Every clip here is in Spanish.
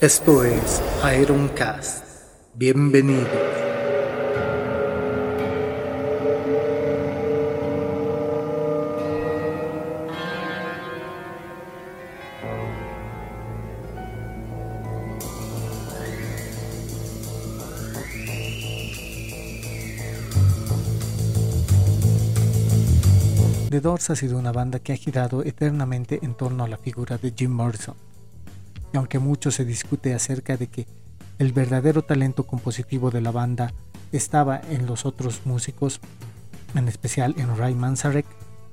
Esto es Ironcast. Bienvenidos. The Doors ha sido una banda que ha girado eternamente en torno a la figura de Jim Morrison. Aunque mucho se discute acerca de que el verdadero talento compositivo de la banda estaba en los otros músicos, en especial en Ray Manzarek,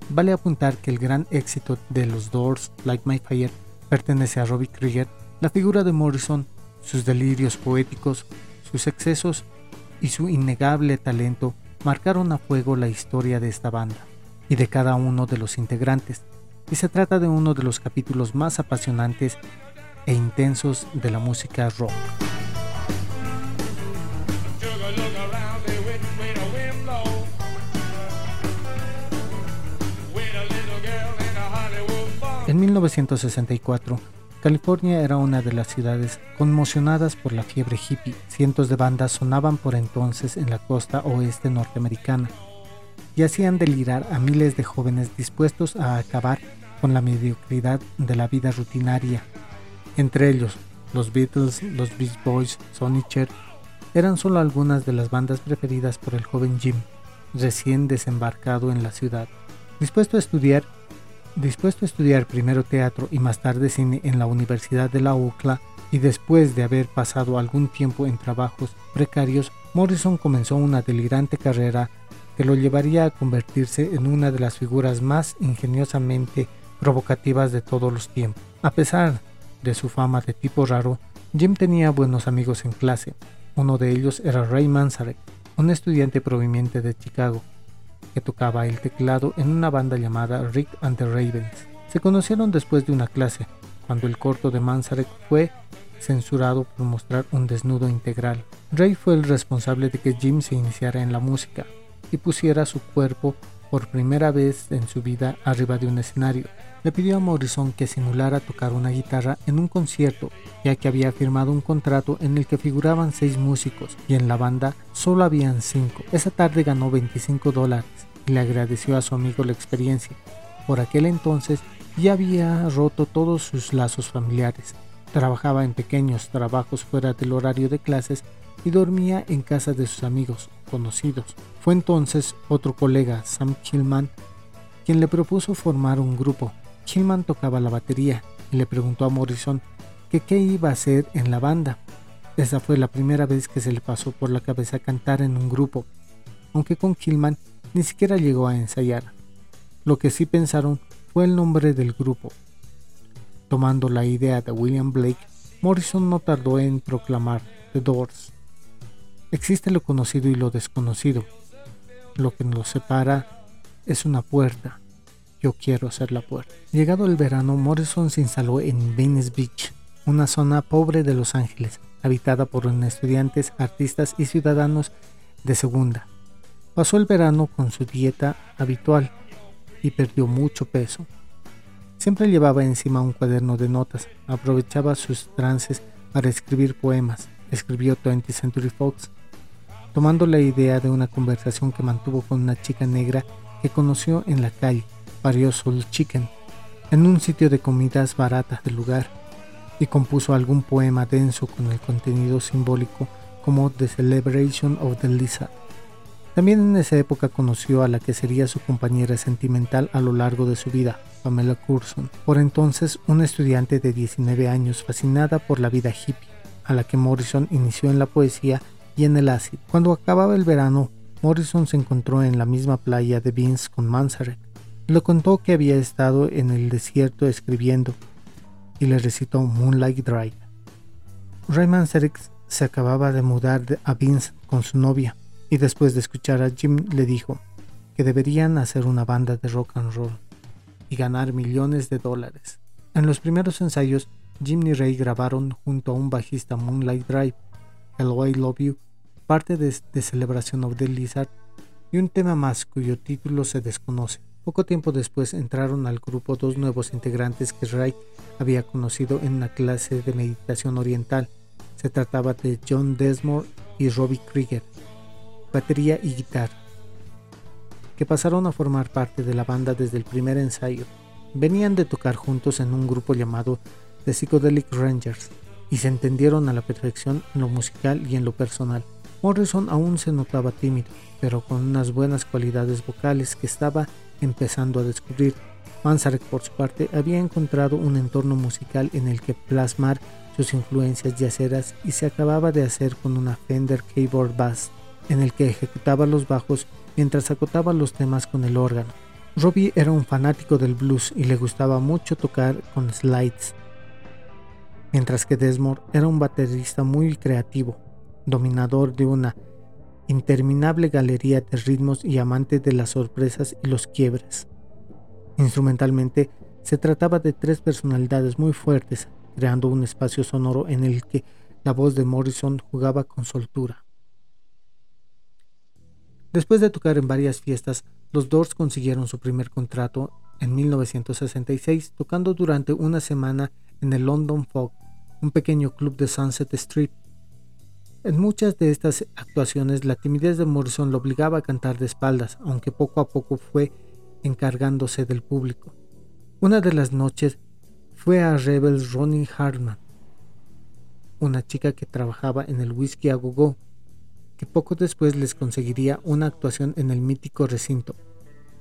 vale apuntar que el gran éxito de los Doors, Like My Fire, pertenece a Robbie Krieger, la figura de Morrison, sus delirios poéticos, sus excesos y su innegable talento marcaron a fuego la historia de esta banda y de cada uno de los integrantes, y se trata de uno de los capítulos más apasionantes e intensos de la música rock. En 1964, California era una de las ciudades conmocionadas por la fiebre hippie. Cientos de bandas sonaban por entonces en la costa oeste norteamericana y hacían delirar a miles de jóvenes dispuestos a acabar con la mediocridad de la vida rutinaria. Entre ellos, los Beatles, los Beach Boys, Sonny Cher, eran solo algunas de las bandas preferidas por el joven Jim, recién desembarcado en la ciudad. Dispuesto a estudiar, dispuesto a estudiar primero teatro y más tarde cine en la Universidad de la UCLA, y después de haber pasado algún tiempo en trabajos precarios, Morrison comenzó una delirante carrera que lo llevaría a convertirse en una de las figuras más ingeniosamente provocativas de todos los tiempos. A pesar de su fama de tipo raro, Jim tenía buenos amigos en clase. Uno de ellos era Ray Manzarek, un estudiante proveniente de Chicago, que tocaba el teclado en una banda llamada Rick and the Ravens. Se conocieron después de una clase, cuando el corto de Manzarek fue censurado por mostrar un desnudo integral. Ray fue el responsable de que Jim se iniciara en la música, y pusiera su cuerpo por primera vez en su vida arriba de un escenario. Le pidió a Morrison que simulara tocar una guitarra en un concierto, ya que había firmado un contrato en el que figuraban seis músicos y en la banda solo habían cinco. Esa tarde ganó 25 dólares y le agradeció a su amigo la experiencia. Por aquel entonces ya había roto todos sus lazos familiares. Trabajaba en pequeños trabajos fuera del horario de clases y dormía en casa de sus amigos conocidos. Fue entonces otro colega, Sam Killman, quien le propuso formar un grupo. Killman tocaba la batería y le preguntó a Morrison que qué iba a hacer en la banda. Esa fue la primera vez que se le pasó por la cabeza cantar en un grupo, aunque con Killman ni siquiera llegó a ensayar. Lo que sí pensaron fue el nombre del grupo. Tomando la idea de William Blake, Morrison no tardó en proclamar The Doors. Existe lo conocido y lo desconocido. Lo que nos separa es una puerta. Yo quiero ser la puerta. Llegado el verano, Morrison se instaló en Venice Beach, una zona pobre de Los Ángeles, habitada por estudiantes, artistas y ciudadanos de segunda. Pasó el verano con su dieta habitual y perdió mucho peso. Siempre llevaba encima un cuaderno de notas, aprovechaba sus trances para escribir poemas. Escribió 20th Century Fox, tomando la idea de una conversación que mantuvo con una chica negra que conoció en la calle, parió Soul Chicken, en un sitio de comidas baratas del lugar, y compuso algún poema denso con el contenido simbólico como The Celebration of the Lizard. También en esa época conoció a la que sería su compañera sentimental a lo largo de su vida, Pamela Curson, por entonces una estudiante de 19 años fascinada por la vida hippie, a la que Morrison inició en la poesía y en el ácido. Cuando acababa el verano, Morrison se encontró en la misma playa de Vince con Manzarek. Le contó que había estado en el desierto escribiendo y le recitó Moonlight Drive. Ray Manzarek se acababa de mudar a Vince con su novia y después de escuchar a Jim le dijo que deberían hacer una banda de rock and roll y ganar millones de dólares. En los primeros ensayos, Jim y Ray grabaron junto a un bajista Moonlight Drive, Hello I Love You parte de, The Celebration of the Lizard y un tema más cuyo título se desconoce. Poco tiempo después entraron al grupo dos nuevos integrantes que Wright había conocido en una clase de meditación oriental. Se trataba de John Desmore y Robbie Krieger, batería y guitarra, que pasaron a formar parte de la banda desde el primer ensayo. Venían de tocar juntos en un grupo llamado The Psychedelic Rangers y se entendieron a la perfección en lo musical y en lo personal. Morrison aún se notaba tímido, pero con unas buenas cualidades vocales que estaba empezando a descubrir. Manzarek, por su parte, había encontrado un entorno musical en el que plasmar sus influencias yaceras y se acababa de hacer con una Fender Keyboard Bass, en el que ejecutaba los bajos mientras acotaba los temas con el órgano. Robbie era un fanático del blues y le gustaba mucho tocar con slides, mientras que Desmond era un baterista muy creativo, dominador de una interminable galería de ritmos y amante de las sorpresas y los quiebres. Instrumentalmente, se trataba de tres personalidades muy fuertes, creando un espacio sonoro en el que la voz de Morrison jugaba con soltura. Después de tocar en varias fiestas, los Doors consiguieron su primer contrato en 1966, tocando durante una semana en el London Fog, un pequeño club de Sunset Street. En muchas de estas actuaciones la timidez de Morrison lo obligaba a cantar de espaldas, aunque poco a poco fue encargándose del público. Una de las noches fue a Rebels Ronnie Hartman, una chica que trabajaba en el Whisky a Go, que poco después les conseguiría una actuación en el mítico recinto,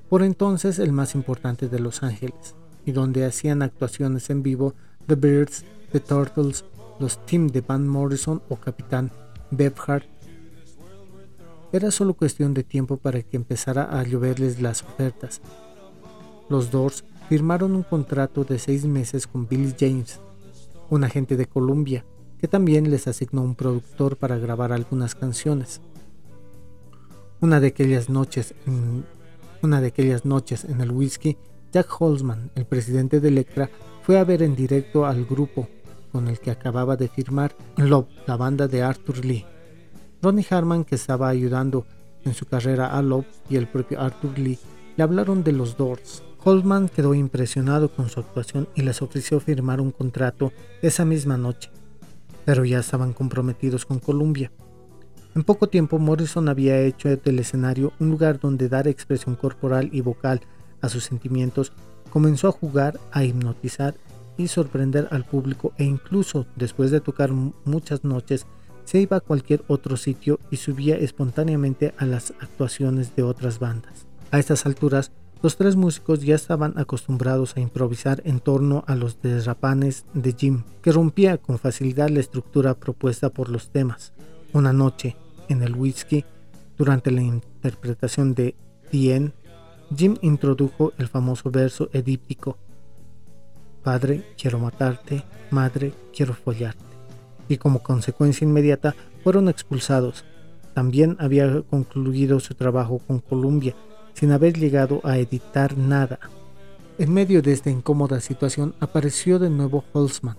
por entonces el más importante de Los Ángeles, y donde hacían actuaciones en vivo The Birds, The Turtles, los Team de Van Morrison o Capitán Beefheart. Era solo cuestión de tiempo para que empezara a lloverles las ofertas. Los Doors firmaron un contrato de seis meses con Billy James, un agente de Columbia, que también les asignó un productor para grabar algunas canciones. Una de aquellas noches en, una de aquellas noches en el whisky, Jack Holzman, el presidente de Electra, fue a ver en directo al grupo con el que acababa de firmar Love, la banda de Arthur Lee. Ronnie Harman, que estaba ayudando en su carrera a Love, y el propio Arthur Lee le hablaron de los Doors. Holzman quedó impresionado con su actuación y les ofreció firmar un contrato esa misma noche, pero ya estaban comprometidos con Columbia. En poco tiempo Morrison había hecho del escenario un lugar donde dar expresión corporal y vocal a sus sentimientos, comenzó a jugar, a hipnotizar y sorprender al público e incluso después de tocar muchas noches se iba a cualquier otro sitio y subía espontáneamente a las actuaciones de otras bandas. A estas alturas, los tres músicos ya estaban acostumbrados a improvisar en torno a los derrapanes de Jim, que rompía con facilidad la estructura propuesta por los temas. Una noche, en el whisky, durante la interpretación de The Jim introdujo el famoso verso edíptico Padre, quiero matarte, madre, quiero follarte. Y como consecuencia inmediata fueron expulsados. También había concluido su trabajo con Columbia, sin haber llegado a editar nada. En medio de esta incómoda situación apareció de nuevo Holzman,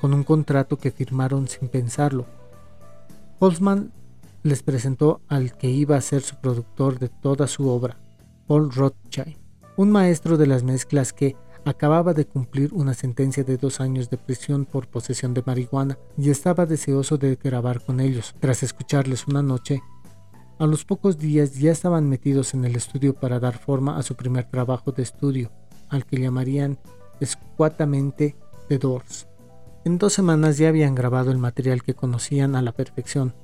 con un contrato que firmaron sin pensarlo. Holzman les presentó al que iba a ser su productor de toda su obra, Paul Rothschild, un maestro de las mezclas que, acababa de cumplir una sentencia de dos años de prisión por posesión de marihuana y estaba deseoso de grabar con ellos. Tras escucharles una noche, a los pocos días ya estaban metidos en el estudio para dar forma a su primer trabajo de estudio, al que llamarían escuatamente The Doors. En dos semanas ya habían grabado el material que conocían a la perfección.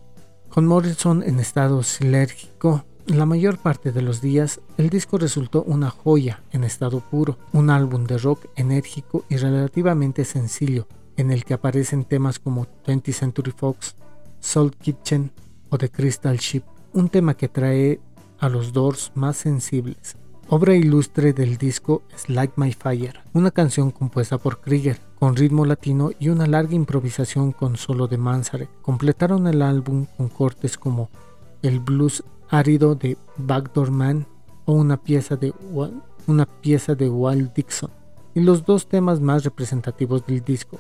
Con Morrison en estado silérgico, la mayor parte de los días, el disco resultó una joya en estado puro, un álbum de rock enérgico y relativamente sencillo, en el que aparecen temas como 20th Century Fox, Salt Kitchen o The Crystal Ship, un tema que trae a los Doors más sensibles. Obra ilustre del disco es Like My Fire, una canción compuesta por Krieger, con ritmo latino y una larga improvisación con solo de Manzarek. Completaron el álbum con cortes como el blues árido de Backdoor Man o una pieza de, una pieza de Walt Dixon, y los dos temas más representativos del disco,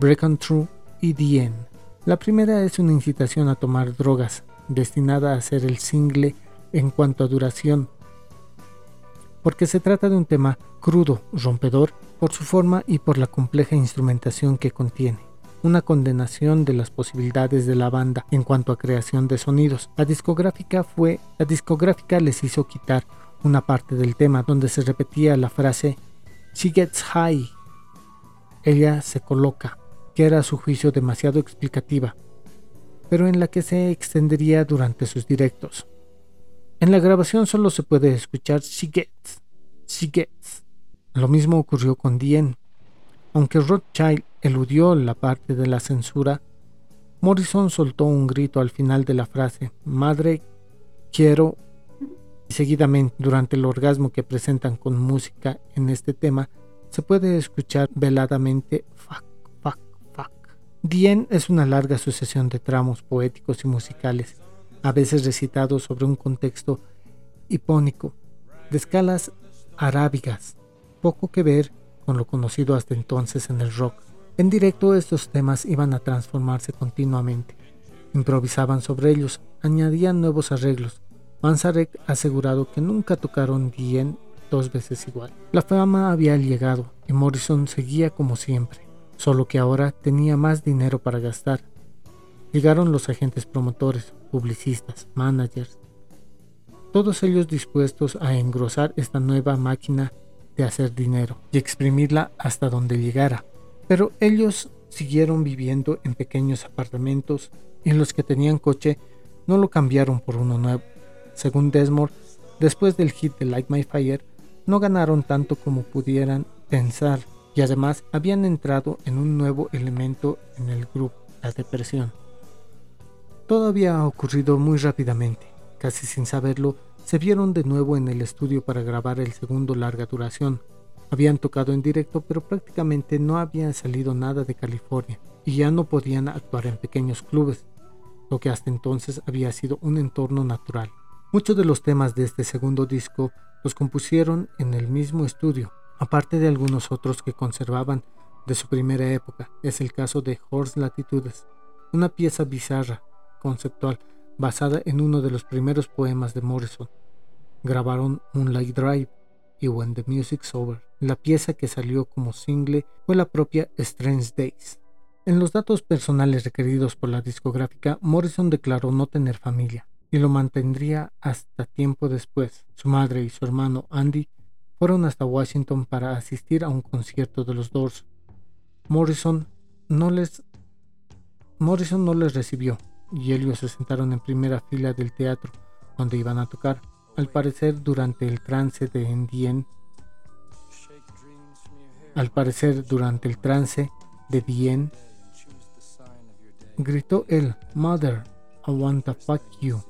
Break On True y The End. La primera es una incitación a tomar drogas, destinada a ser el single en cuanto a duración. porque se trata de un tema crudo, rompedor, por su forma y por la compleja instrumentación que contiene. Una condenación de las posibilidades de la banda en cuanto a creación de sonidos. La discográfica fue, la discográfica les hizo quitar una parte del tema donde se repetía la frase She gets high. Ella se coloca, que era a su juicio demasiado explicativa, pero en la que se extendería durante sus directos. En la grabación solo se puede escuchar She Gets, She Gets. Lo mismo ocurrió con Dien. Aunque Rothschild eludió la parte de la censura, Morrison soltó un grito al final de la frase, Madre, quiero. Y seguidamente, durante el orgasmo que presentan con música en este tema, se puede escuchar veladamente fuck, fuck, fuck. Dien es una larga sucesión de tramos poéticos y musicales a veces recitado sobre un contexto hipónico, de escalas arábigas, poco que ver con lo conocido hasta entonces en el rock. En directo estos temas iban a transformarse continuamente. Improvisaban sobre ellos, añadían nuevos arreglos. Manzarek ha asegurado que nunca tocaron bien dos veces igual. La fama había llegado y Morrison seguía como siempre, solo que ahora tenía más dinero para gastar. Llegaron los agentes promotores, publicistas, managers, todos ellos dispuestos a engrosar esta nueva máquina de hacer dinero y exprimirla hasta donde llegara. Pero ellos siguieron viviendo en pequeños apartamentos y los que tenían coche no lo cambiaron por uno nuevo. Según Desmond, después del hit de Light My Fire, no ganaron tanto como pudieran pensar y además habían entrado en un nuevo elemento en el grupo, la depresión. Todo había ocurrido muy rápidamente. Casi sin saberlo, se vieron de nuevo en el estudio para grabar el segundo larga duración. Habían tocado en directo, pero prácticamente no había salido nada de California y ya no podían actuar en pequeños clubes, lo que hasta entonces había sido un entorno natural. Muchos de los temas de este segundo disco los compusieron en el mismo estudio, aparte de algunos otros que conservaban de su primera época. Es el caso de Horse Latitudes, una pieza bizarra conceptual basada en uno de los primeros poemas de Morrison. Grabaron Moonlight Drive y When the Music's Over. La pieza que salió como single fue la propia Strange Days. En los datos personales requeridos por la discográfica, Morrison declaró no tener familia y lo mantendría hasta tiempo después. Su madre y su hermano Andy fueron hasta Washington para asistir a un concierto de los Doors. Morrison no les Morrison no les recibió y ellos se sentaron en primera fila del teatro donde iban a tocar. Al parecer durante el trance de Endien, al parecer durante el trance de Dien, gritó él, Mother, I want to fuck you,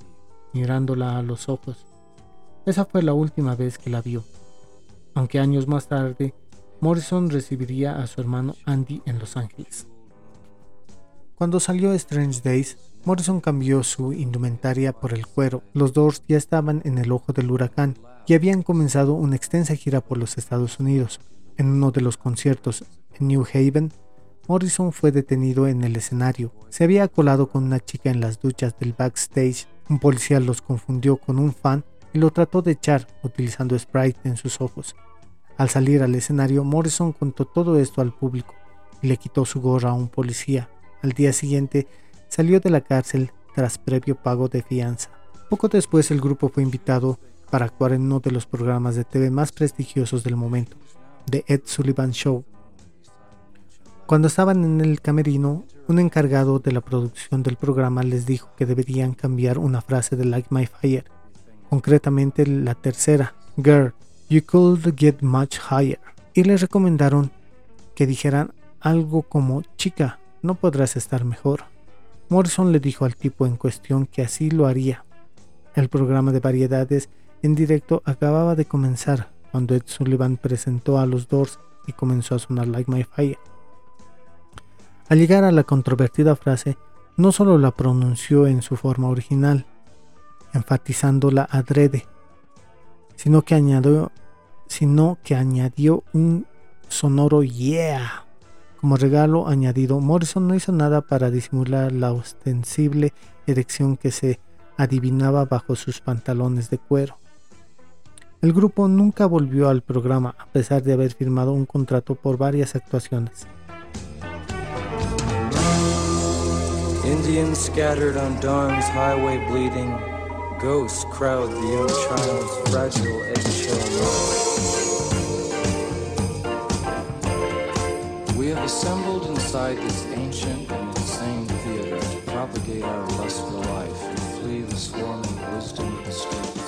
mirándola a los ojos. Esa fue la última vez que la vio, aunque años más tarde Morrison recibiría a su hermano Andy en Los Ángeles. Cuando salió Strange Days, Morrison cambió su indumentaria por el cuero. Los Doors ya estaban en el ojo del huracán y habían comenzado una extensa gira por los Estados Unidos. En uno de los conciertos en New Haven, Morrison fue detenido en el escenario. Se había colado con una chica en las duchas del backstage. Un policía los confundió con un fan y lo trató de echar utilizando Sprite en sus ojos. Al salir al escenario, Morrison contó todo esto al público y le quitó su gorra a un policía. Al día siguiente, salió de la cárcel tras previo pago de fianza. Poco después el grupo fue invitado para actuar en uno de los programas de TV más prestigiosos del momento, The Ed Sullivan Show. Cuando estaban en el camerino, un encargado de la producción del programa les dijo que deberían cambiar una frase de Like My Fire, concretamente la tercera, Girl, you could get much higher, y les recomendaron que dijeran algo como Chica, no podrás estar mejor. Morrison le dijo al tipo en cuestión que así lo haría. El programa de variedades en directo acababa de comenzar cuando Ed Sullivan presentó a los Doors y comenzó a sonar Like My Fire. Al llegar a la controvertida frase, no solo la pronunció en su forma original, enfatizándola adrede, sino que añadió, sino que añadió un sonoro yeah como regalo añadido, Morrison no hizo nada para disimular la ostensible erección que se adivinaba bajo sus pantalones de cuero. El grupo nunca volvió al programa a pesar de haber firmado un contrato por varias actuaciones. Indians scattered on dawn's highway bleeding, ghosts crowd the young child's fragile eggshell assembled inside this ancient and insane theater to propagate our lust for life and flee the swarming wisdom of the streets.